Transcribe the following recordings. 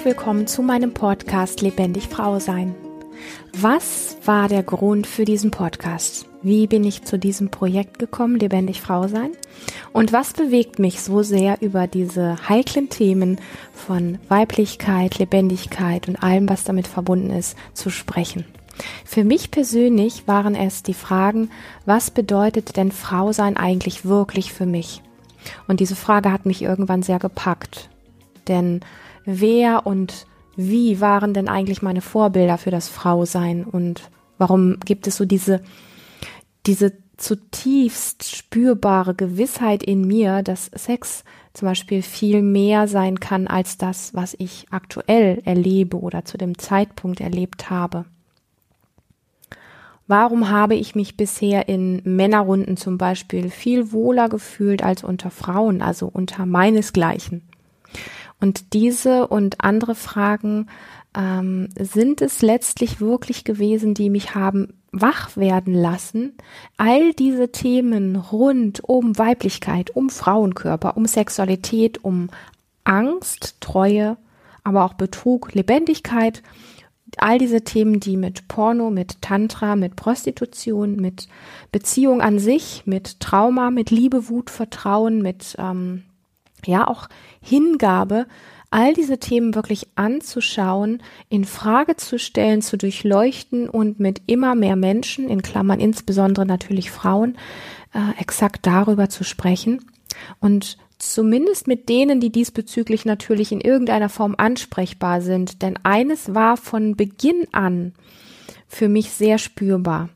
herzlich willkommen zu meinem Podcast Lebendig Frau Sein. Was war der Grund für diesen Podcast? Wie bin ich zu diesem Projekt gekommen, Lebendig Frau Sein? Und was bewegt mich so sehr über diese heiklen Themen von Weiblichkeit, Lebendigkeit und allem, was damit verbunden ist, zu sprechen? Für mich persönlich waren es die Fragen, was bedeutet denn Frau sein eigentlich wirklich für mich? Und diese Frage hat mich irgendwann sehr gepackt. Denn wer und wie waren denn eigentlich meine Vorbilder für das Frausein und warum gibt es so diese, diese zutiefst spürbare Gewissheit in mir, dass Sex zum Beispiel viel mehr sein kann als das, was ich aktuell erlebe oder zu dem Zeitpunkt erlebt habe. Warum habe ich mich bisher in Männerrunden zum Beispiel viel wohler gefühlt als unter Frauen, also unter meinesgleichen? Und diese und andere Fragen ähm, sind es letztlich wirklich gewesen, die mich haben wach werden lassen, all diese Themen rund um Weiblichkeit, um Frauenkörper, um Sexualität, um Angst, Treue, aber auch Betrug, Lebendigkeit, all diese Themen, die mit Porno, mit Tantra, mit Prostitution, mit Beziehung an sich, mit Trauma, mit Liebe, Wut, Vertrauen, mit ähm, ja auch Hingabe, all diese Themen wirklich anzuschauen, in Frage zu stellen, zu durchleuchten und mit immer mehr Menschen, in Klammern insbesondere natürlich Frauen, äh, exakt darüber zu sprechen und zumindest mit denen, die diesbezüglich natürlich in irgendeiner Form ansprechbar sind. Denn eines war von Beginn an für mich sehr spürbar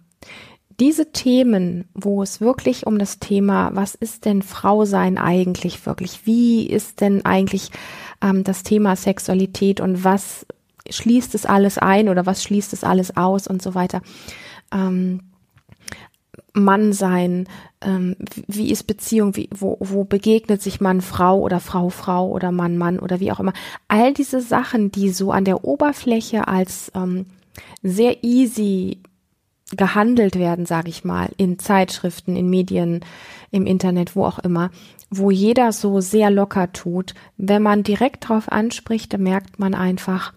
diese Themen, wo es wirklich um das Thema, was ist denn Frau sein eigentlich wirklich? Wie ist denn eigentlich ähm, das Thema Sexualität und was schließt es alles ein oder was schließt es alles aus und so weiter? Ähm, Mann sein, ähm, wie ist Beziehung, wie, wo, wo begegnet sich Mann Frau oder Frau Frau oder Mann Mann oder wie auch immer. All diese Sachen, die so an der Oberfläche als ähm, sehr easy gehandelt werden, sage ich mal, in Zeitschriften, in Medien, im Internet, wo auch immer, wo jeder so sehr locker tut. Wenn man direkt drauf anspricht, dann merkt man einfach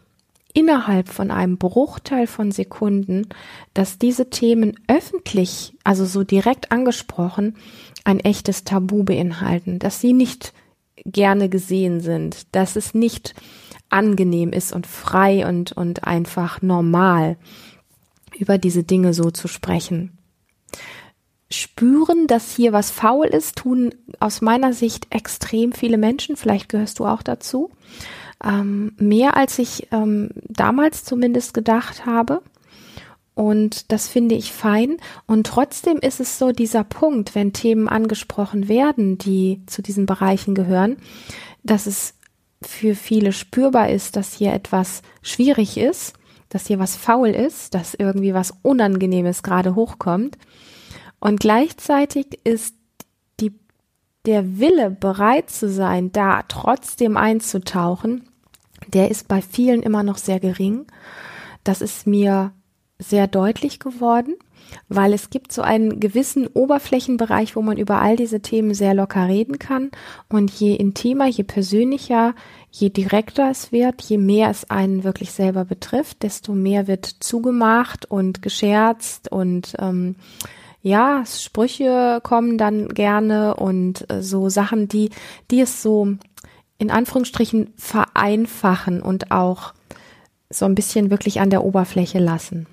innerhalb von einem Bruchteil von Sekunden, dass diese Themen öffentlich, also so direkt angesprochen, ein echtes Tabu beinhalten, dass sie nicht gerne gesehen sind, dass es nicht angenehm ist und frei und, und einfach normal über diese Dinge so zu sprechen. Spüren, dass hier was faul ist, tun aus meiner Sicht extrem viele Menschen. Vielleicht gehörst du auch dazu. Ähm, mehr als ich ähm, damals zumindest gedacht habe. Und das finde ich fein. Und trotzdem ist es so dieser Punkt, wenn Themen angesprochen werden, die zu diesen Bereichen gehören, dass es für viele spürbar ist, dass hier etwas schwierig ist dass hier was faul ist, dass irgendwie was Unangenehmes gerade hochkommt. Und gleichzeitig ist die, der Wille bereit zu sein, da trotzdem einzutauchen, der ist bei vielen immer noch sehr gering. Das ist mir sehr deutlich geworden, weil es gibt so einen gewissen Oberflächenbereich, wo man über all diese Themen sehr locker reden kann. Und je intimer, je persönlicher, je direkter es wird, je mehr es einen wirklich selber betrifft, desto mehr wird zugemacht und gescherzt und ähm, ja, Sprüche kommen dann gerne und äh, so Sachen, die, die es so in Anführungsstrichen vereinfachen und auch so ein bisschen wirklich an der Oberfläche lassen.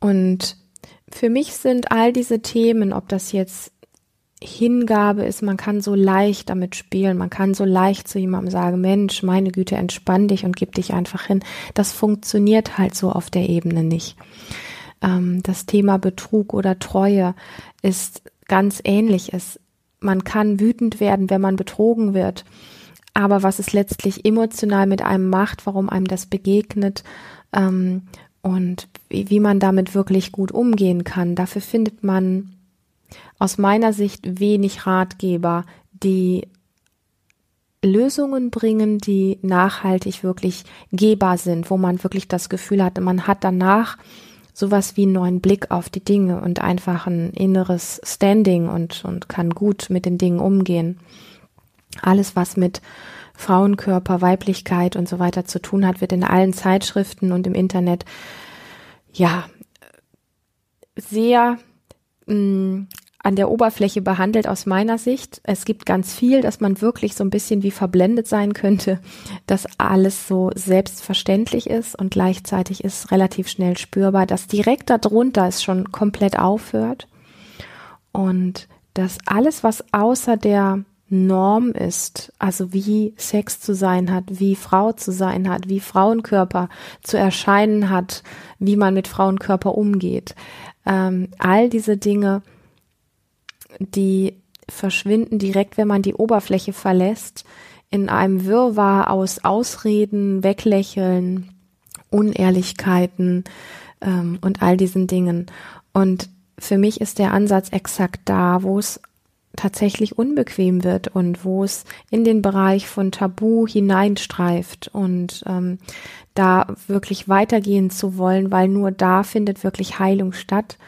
Und für mich sind all diese Themen, ob das jetzt Hingabe ist, man kann so leicht damit spielen, man kann so leicht zu jemandem sagen, Mensch, meine Güte, entspann dich und gib dich einfach hin. Das funktioniert halt so auf der Ebene nicht. Ähm, das Thema Betrug oder Treue ist ganz ähnlich. Es, man kann wütend werden, wenn man betrogen wird. Aber was es letztlich emotional mit einem macht, warum einem das begegnet, ähm, und wie, wie man damit wirklich gut umgehen kann, dafür findet man aus meiner Sicht wenig Ratgeber, die Lösungen bringen, die nachhaltig wirklich gehbar sind, wo man wirklich das Gefühl hat, man hat danach sowas wie einen neuen Blick auf die Dinge und einfach ein inneres Standing und, und kann gut mit den Dingen umgehen. Alles, was mit Frauenkörper, Weiblichkeit und so weiter zu tun hat, wird in allen Zeitschriften und im Internet ja sehr mh, mm, an der Oberfläche behandelt aus meiner Sicht. Es gibt ganz viel, dass man wirklich so ein bisschen wie verblendet sein könnte, dass alles so selbstverständlich ist und gleichzeitig ist relativ schnell spürbar, dass direkt darunter es schon komplett aufhört und dass alles, was außer der Norm ist, also wie Sex zu sein hat, wie Frau zu sein hat, wie Frauenkörper zu erscheinen hat, wie man mit Frauenkörper umgeht. Ähm, all diese Dinge die verschwinden direkt, wenn man die Oberfläche verlässt, in einem Wirrwarr aus Ausreden, Weglächeln, Unehrlichkeiten ähm, und all diesen Dingen. Und für mich ist der Ansatz exakt da, wo es tatsächlich unbequem wird und wo es in den Bereich von Tabu hineinstreift und ähm, da wirklich weitergehen zu wollen, weil nur da findet wirklich Heilung statt.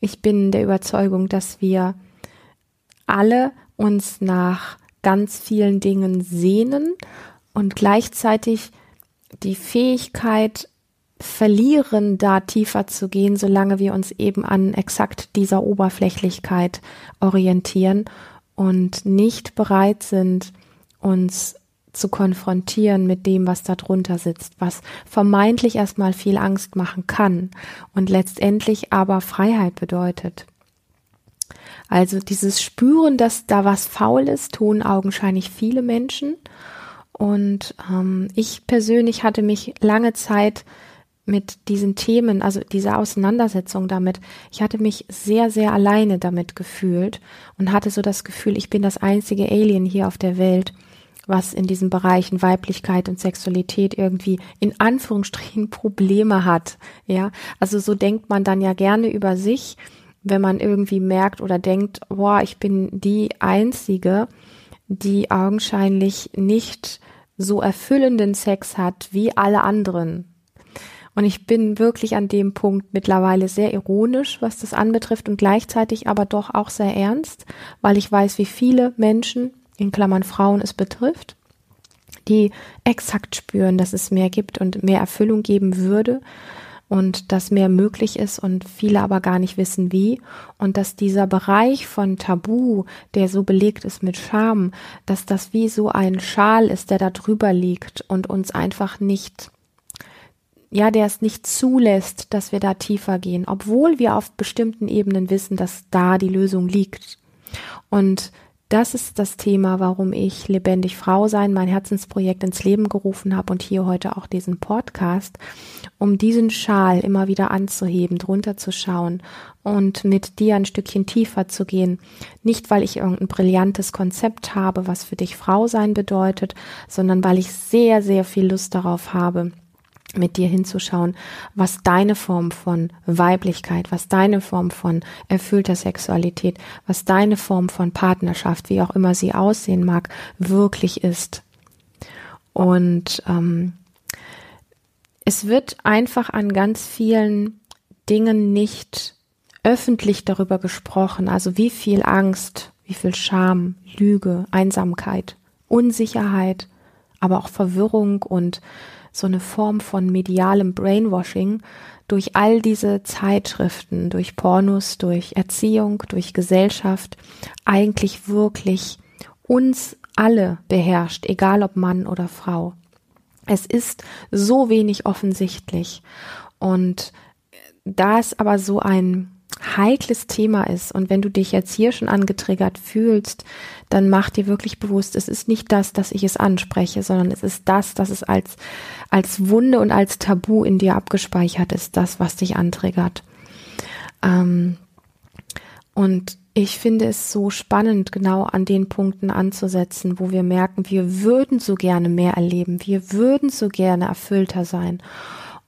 Ich bin der Überzeugung, dass wir alle uns nach ganz vielen Dingen sehnen und gleichzeitig die Fähigkeit verlieren, da tiefer zu gehen, solange wir uns eben an exakt dieser Oberflächlichkeit orientieren und nicht bereit sind, uns zu konfrontieren mit dem, was da drunter sitzt, was vermeintlich erstmal viel Angst machen kann und letztendlich aber Freiheit bedeutet. Also dieses Spüren, dass da was faul ist, tun augenscheinlich viele Menschen. Und ähm, ich persönlich hatte mich lange Zeit mit diesen Themen, also dieser Auseinandersetzung damit, ich hatte mich sehr, sehr alleine damit gefühlt und hatte so das Gefühl, ich bin das einzige Alien hier auf der Welt, was in diesen Bereichen Weiblichkeit und Sexualität irgendwie in Anführungsstrichen Probleme hat. Ja, also so denkt man dann ja gerne über sich wenn man irgendwie merkt oder denkt, boah, ich bin die Einzige, die augenscheinlich nicht so erfüllenden Sex hat wie alle anderen. Und ich bin wirklich an dem Punkt mittlerweile sehr ironisch, was das anbetrifft und gleichzeitig aber doch auch sehr ernst, weil ich weiß, wie viele Menschen, in Klammern Frauen, es betrifft, die exakt spüren, dass es mehr gibt und mehr Erfüllung geben würde und dass mehr möglich ist und viele aber gar nicht wissen wie und dass dieser Bereich von Tabu, der so belegt ist mit Scham, dass das wie so ein Schal ist, der da drüber liegt und uns einfach nicht ja, der es nicht zulässt, dass wir da tiefer gehen, obwohl wir auf bestimmten Ebenen wissen, dass da die Lösung liegt. Und das ist das Thema, warum ich Lebendig Frau sein, mein Herzensprojekt ins Leben gerufen habe und hier heute auch diesen Podcast, um diesen Schal immer wieder anzuheben, drunter zu schauen und mit dir ein Stückchen tiefer zu gehen. Nicht, weil ich irgendein brillantes Konzept habe, was für dich Frau sein bedeutet, sondern weil ich sehr, sehr viel Lust darauf habe, mit dir hinzuschauen, was deine Form von Weiblichkeit, was deine Form von erfüllter Sexualität, was deine Form von Partnerschaft, wie auch immer sie aussehen mag, wirklich ist. Und ähm, es wird einfach an ganz vielen Dingen nicht öffentlich darüber gesprochen, also wie viel Angst, wie viel Scham, Lüge, Einsamkeit, Unsicherheit, aber auch Verwirrung und so eine Form von medialem Brainwashing durch all diese Zeitschriften, durch Pornos, durch Erziehung, durch Gesellschaft eigentlich wirklich uns alle beherrscht, egal ob Mann oder Frau. Es ist so wenig offensichtlich. Und da es aber so ein heikles Thema ist und wenn du dich jetzt hier schon angetriggert fühlst, dann mach dir wirklich bewusst, es ist nicht das, dass ich es anspreche, sondern es ist das, dass es als, als Wunde und als Tabu in dir abgespeichert ist, das, was dich antriggert. Ähm, und ich finde es so spannend, genau an den Punkten anzusetzen, wo wir merken, wir würden so gerne mehr erleben, wir würden so gerne erfüllter sein.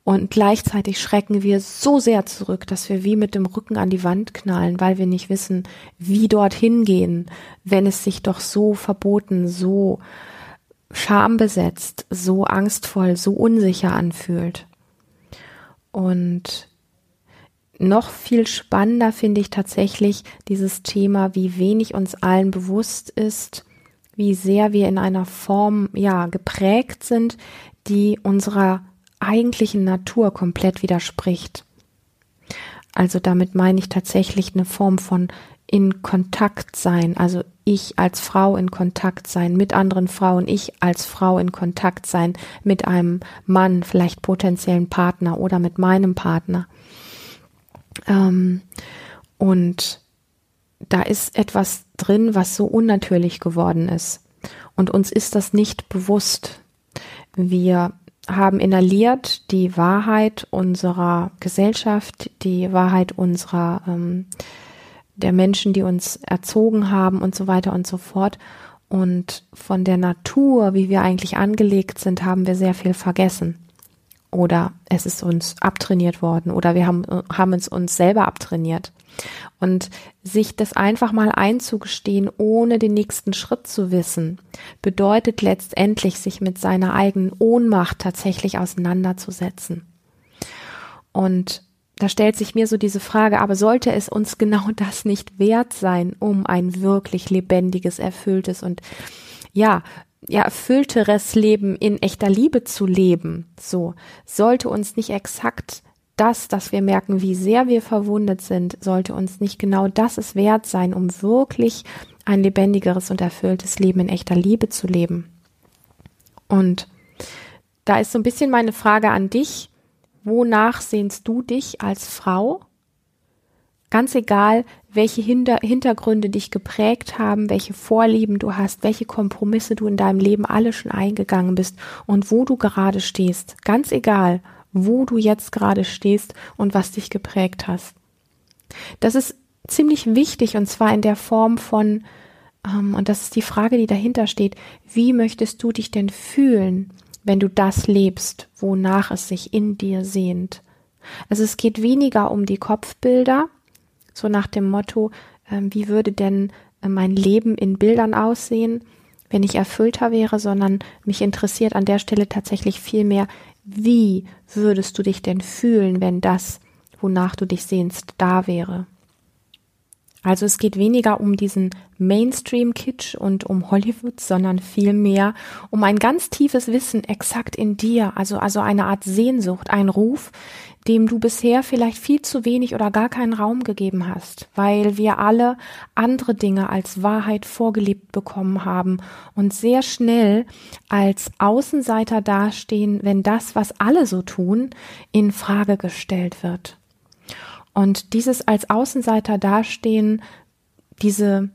Und gleichzeitig schrecken wir so sehr zurück, dass wir wie mit dem Rücken an die Wand knallen, weil wir nicht wissen, wie dorthin gehen, wenn es sich doch so verboten, so schambesetzt, so angstvoll, so unsicher anfühlt. Und noch viel spannender finde ich tatsächlich dieses Thema, wie wenig uns allen bewusst ist, wie sehr wir in einer Form, ja, geprägt sind, die unserer eigentlichen Natur komplett widerspricht. Also damit meine ich tatsächlich eine Form von in Kontakt sein, also ich als Frau in Kontakt sein mit anderen Frauen, ich als Frau in Kontakt sein mit einem Mann, vielleicht potenziellen Partner oder mit meinem Partner. Ähm, und da ist etwas drin, was so unnatürlich geworden ist. Und uns ist das nicht bewusst. Wir haben inhaliert die Wahrheit unserer Gesellschaft, die Wahrheit unserer ähm, der Menschen, die uns erzogen haben und so weiter und so fort. Und von der Natur, wie wir eigentlich angelegt sind, haben wir sehr viel vergessen. Oder es ist uns abtrainiert worden oder wir haben, haben es uns selber abtrainiert. Und sich das einfach mal einzugestehen, ohne den nächsten Schritt zu wissen, bedeutet letztendlich, sich mit seiner eigenen Ohnmacht tatsächlich auseinanderzusetzen. Und da stellt sich mir so diese Frage, aber sollte es uns genau das nicht wert sein, um ein wirklich lebendiges, erfülltes und ja, ja, erfüllteres Leben in echter Liebe zu leben, so, sollte uns nicht exakt das, dass wir merken, wie sehr wir verwundet sind, sollte uns nicht genau das es wert sein, um wirklich ein lebendigeres und erfülltes Leben in echter Liebe zu leben. Und da ist so ein bisschen meine Frage an dich, wonach sehnst du dich als Frau? Ganz egal, welche Hinter Hintergründe dich geprägt haben, welche Vorlieben du hast, welche Kompromisse du in deinem Leben alle schon eingegangen bist und wo du gerade stehst. Ganz egal, wo du jetzt gerade stehst und was dich geprägt hast. Das ist ziemlich wichtig und zwar in der Form von, ähm, und das ist die Frage, die dahinter steht, wie möchtest du dich denn fühlen? wenn du das lebst, wonach es sich in dir sehnt. Also es geht weniger um die Kopfbilder, so nach dem Motto, äh, wie würde denn äh, mein Leben in Bildern aussehen, wenn ich erfüllter wäre, sondern mich interessiert an der Stelle tatsächlich viel mehr, wie würdest du dich denn fühlen, wenn das, wonach du dich sehnst, da wäre. Also es geht weniger um diesen Mainstream-Kitsch und um Hollywood, sondern vielmehr um ein ganz tiefes Wissen exakt in dir, also, also eine Art Sehnsucht, ein Ruf, dem du bisher vielleicht viel zu wenig oder gar keinen Raum gegeben hast, weil wir alle andere Dinge als Wahrheit vorgelebt bekommen haben und sehr schnell als Außenseiter dastehen, wenn das, was alle so tun, in Frage gestellt wird. Und dieses als Außenseiter dastehen, diese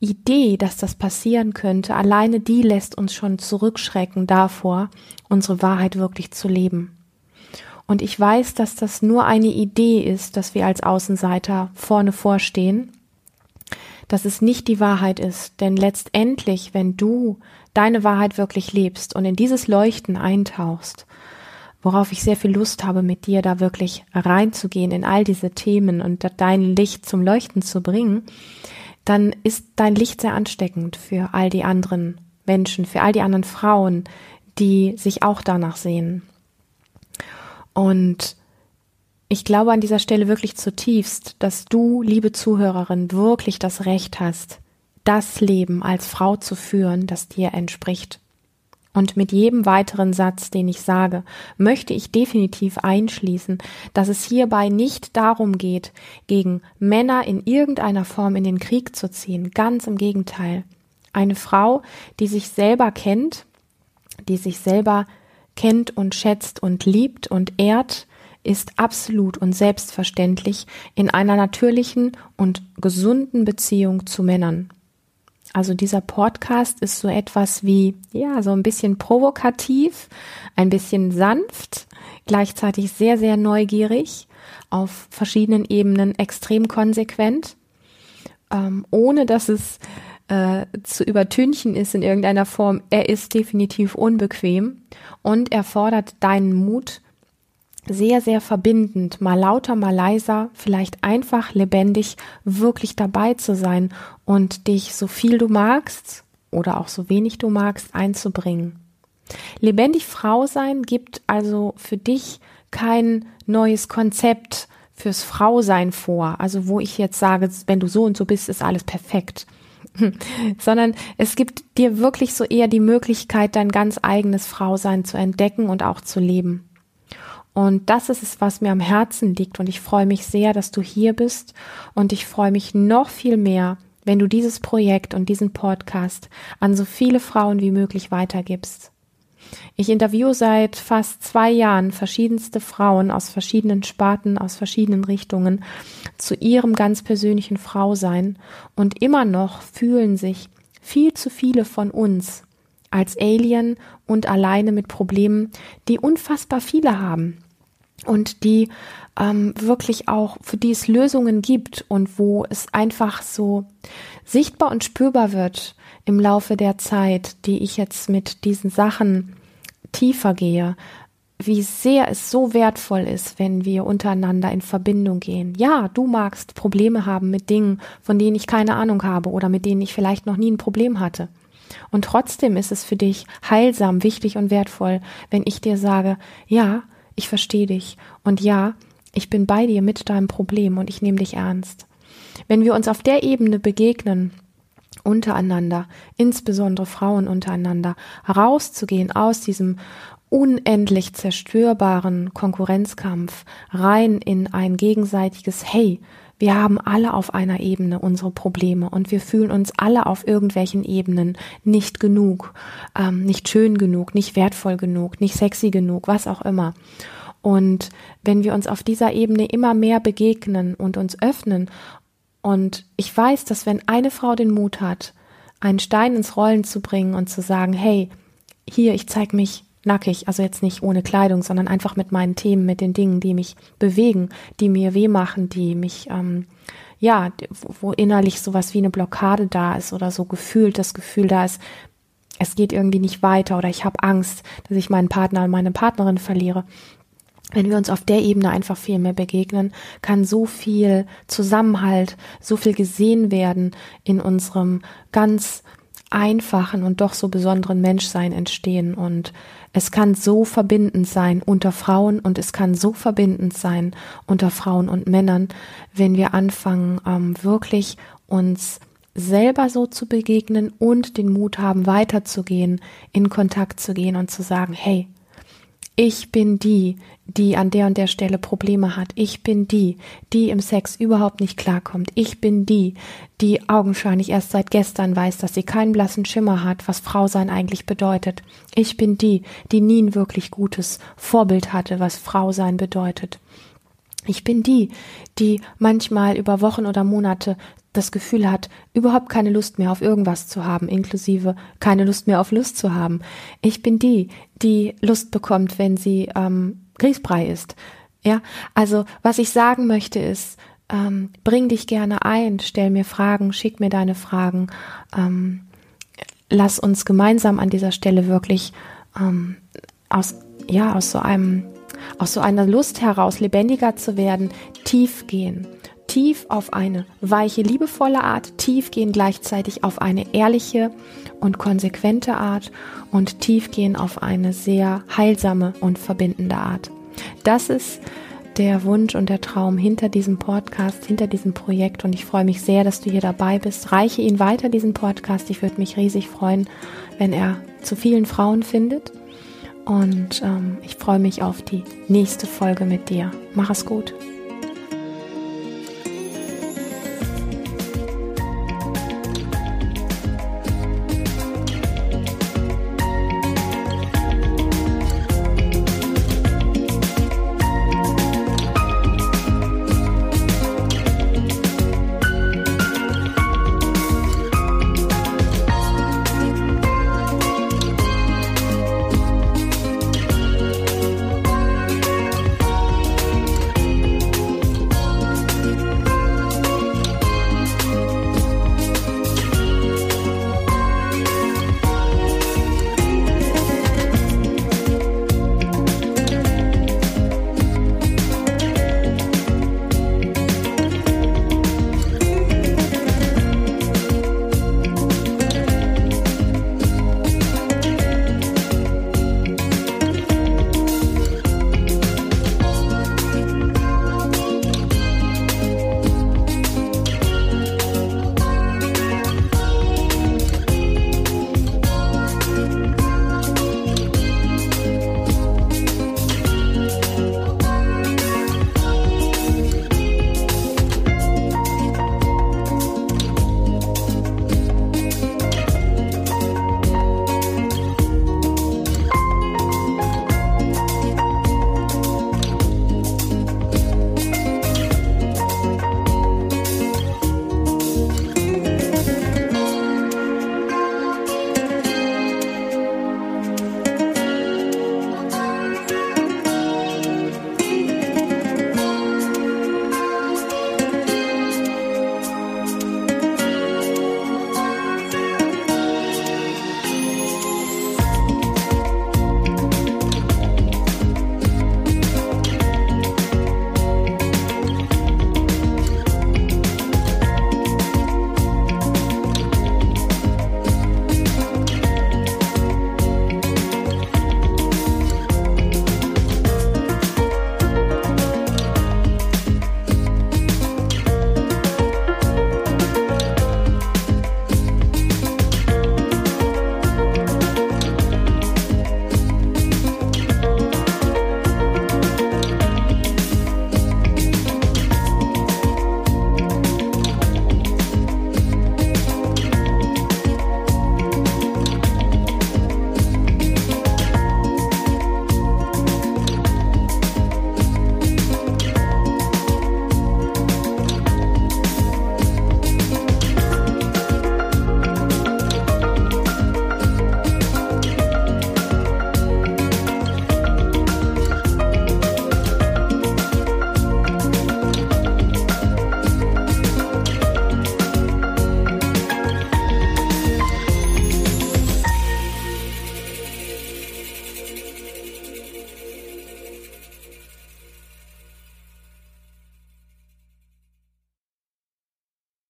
Idee, dass das passieren könnte, alleine die lässt uns schon zurückschrecken davor, unsere Wahrheit wirklich zu leben. Und ich weiß, dass das nur eine Idee ist, dass wir als Außenseiter vorne vorstehen, dass es nicht die Wahrheit ist, denn letztendlich, wenn du deine Wahrheit wirklich lebst und in dieses Leuchten eintauchst, worauf ich sehr viel Lust habe, mit dir da wirklich reinzugehen in all diese Themen und dein Licht zum Leuchten zu bringen, dann ist dein Licht sehr ansteckend für all die anderen Menschen, für all die anderen Frauen, die sich auch danach sehen. Und ich glaube an dieser Stelle wirklich zutiefst, dass du, liebe Zuhörerin, wirklich das Recht hast, das Leben als Frau zu führen, das dir entspricht. Und mit jedem weiteren Satz, den ich sage, möchte ich definitiv einschließen, dass es hierbei nicht darum geht, gegen Männer in irgendeiner Form in den Krieg zu ziehen. Ganz im Gegenteil. Eine Frau, die sich selber kennt, die sich selber kennt und schätzt und liebt und ehrt, ist absolut und selbstverständlich in einer natürlichen und gesunden Beziehung zu Männern. Also dieser Podcast ist so etwas wie, ja, so ein bisschen provokativ, ein bisschen sanft, gleichzeitig sehr, sehr neugierig, auf verschiedenen Ebenen extrem konsequent, ähm, ohne dass es äh, zu übertünchen ist in irgendeiner Form. Er ist definitiv unbequem und er fordert deinen Mut, sehr, sehr verbindend, mal lauter, mal leiser, vielleicht einfach lebendig wirklich dabei zu sein und dich so viel du magst oder auch so wenig du magst einzubringen. Lebendig Frau sein gibt also für dich kein neues Konzept fürs Frausein vor, also wo ich jetzt sage, wenn du so und so bist, ist alles perfekt. sondern es gibt dir wirklich so eher die Möglichkeit, dein ganz eigenes Frausein zu entdecken und auch zu leben. Und das ist es, was mir am Herzen liegt. Und ich freue mich sehr, dass du hier bist. Und ich freue mich noch viel mehr, wenn du dieses Projekt und diesen Podcast an so viele Frauen wie möglich weitergibst. Ich interviewe seit fast zwei Jahren verschiedenste Frauen aus verschiedenen Sparten, aus verschiedenen Richtungen zu ihrem ganz persönlichen Frausein und immer noch fühlen sich viel zu viele von uns als Alien und alleine mit Problemen, die unfassbar viele haben und die ähm, wirklich auch, für die es Lösungen gibt und wo es einfach so sichtbar und spürbar wird im Laufe der Zeit, die ich jetzt mit diesen Sachen tiefer gehe, wie sehr es so wertvoll ist, wenn wir untereinander in Verbindung gehen. Ja, du magst Probleme haben mit Dingen, von denen ich keine Ahnung habe oder mit denen ich vielleicht noch nie ein Problem hatte. Und trotzdem ist es für dich heilsam, wichtig und wertvoll, wenn ich dir sage, ja, ich verstehe dich und ja, ich bin bei dir mit deinem Problem und ich nehme dich ernst. Wenn wir uns auf der Ebene begegnen, untereinander, insbesondere Frauen untereinander, rauszugehen aus diesem unendlich zerstörbaren Konkurrenzkampf rein in ein gegenseitiges Hey, wir haben alle auf einer Ebene unsere Probleme und wir fühlen uns alle auf irgendwelchen Ebenen nicht genug, ähm, nicht schön genug, nicht wertvoll genug, nicht sexy genug, was auch immer. Und wenn wir uns auf dieser Ebene immer mehr begegnen und uns öffnen und ich weiß, dass wenn eine Frau den Mut hat, einen Stein ins Rollen zu bringen und zu sagen, hey, hier, ich zeig mich nackig, also jetzt nicht ohne Kleidung, sondern einfach mit meinen Themen, mit den Dingen, die mich bewegen, die mir weh machen, die mich, ähm, ja, wo innerlich sowas wie eine Blockade da ist oder so gefühlt das Gefühl da ist, es geht irgendwie nicht weiter oder ich habe Angst, dass ich meinen Partner und meine Partnerin verliere wenn wir uns auf der Ebene einfach viel mehr begegnen, kann so viel Zusammenhalt, so viel gesehen werden in unserem ganz einfachen und doch so besonderen Menschsein entstehen. Und es kann so verbindend sein unter Frauen und es kann so verbindend sein unter Frauen und Männern, wenn wir anfangen, ähm, wirklich uns selber so zu begegnen und den Mut haben, weiterzugehen, in Kontakt zu gehen und zu sagen, hey, ich bin die, die an der und der Stelle Probleme hat. Ich bin die, die im Sex überhaupt nicht klarkommt. Ich bin die, die augenscheinlich erst seit gestern weiß, dass sie keinen blassen Schimmer hat, was Frau sein eigentlich bedeutet. Ich bin die, die nie ein wirklich gutes Vorbild hatte, was Frau sein bedeutet. Ich bin die, die manchmal über Wochen oder Monate das Gefühl hat, überhaupt keine Lust mehr auf irgendwas zu haben, inklusive keine Lust mehr auf Lust zu haben. Ich bin die, die Lust bekommt, wenn sie ähm, Grießbrei ist. Ja, also was ich sagen möchte ist, ähm, bring dich gerne ein, stell mir Fragen, schick mir deine Fragen. Ähm, lass uns gemeinsam an dieser Stelle wirklich ähm, aus ja aus so einem aus so einer Lust heraus lebendiger zu werden, tief gehen tief auf eine weiche, liebevolle Art, tief gehen gleichzeitig auf eine ehrliche und konsequente Art und tief gehen auf eine sehr heilsame und verbindende Art. Das ist der Wunsch und der Traum hinter diesem Podcast, hinter diesem Projekt und ich freue mich sehr, dass du hier dabei bist. Reiche ihn weiter, diesen Podcast. Ich würde mich riesig freuen, wenn er zu vielen Frauen findet. Und ähm, ich freue mich auf die nächste Folge mit dir. Mach es gut.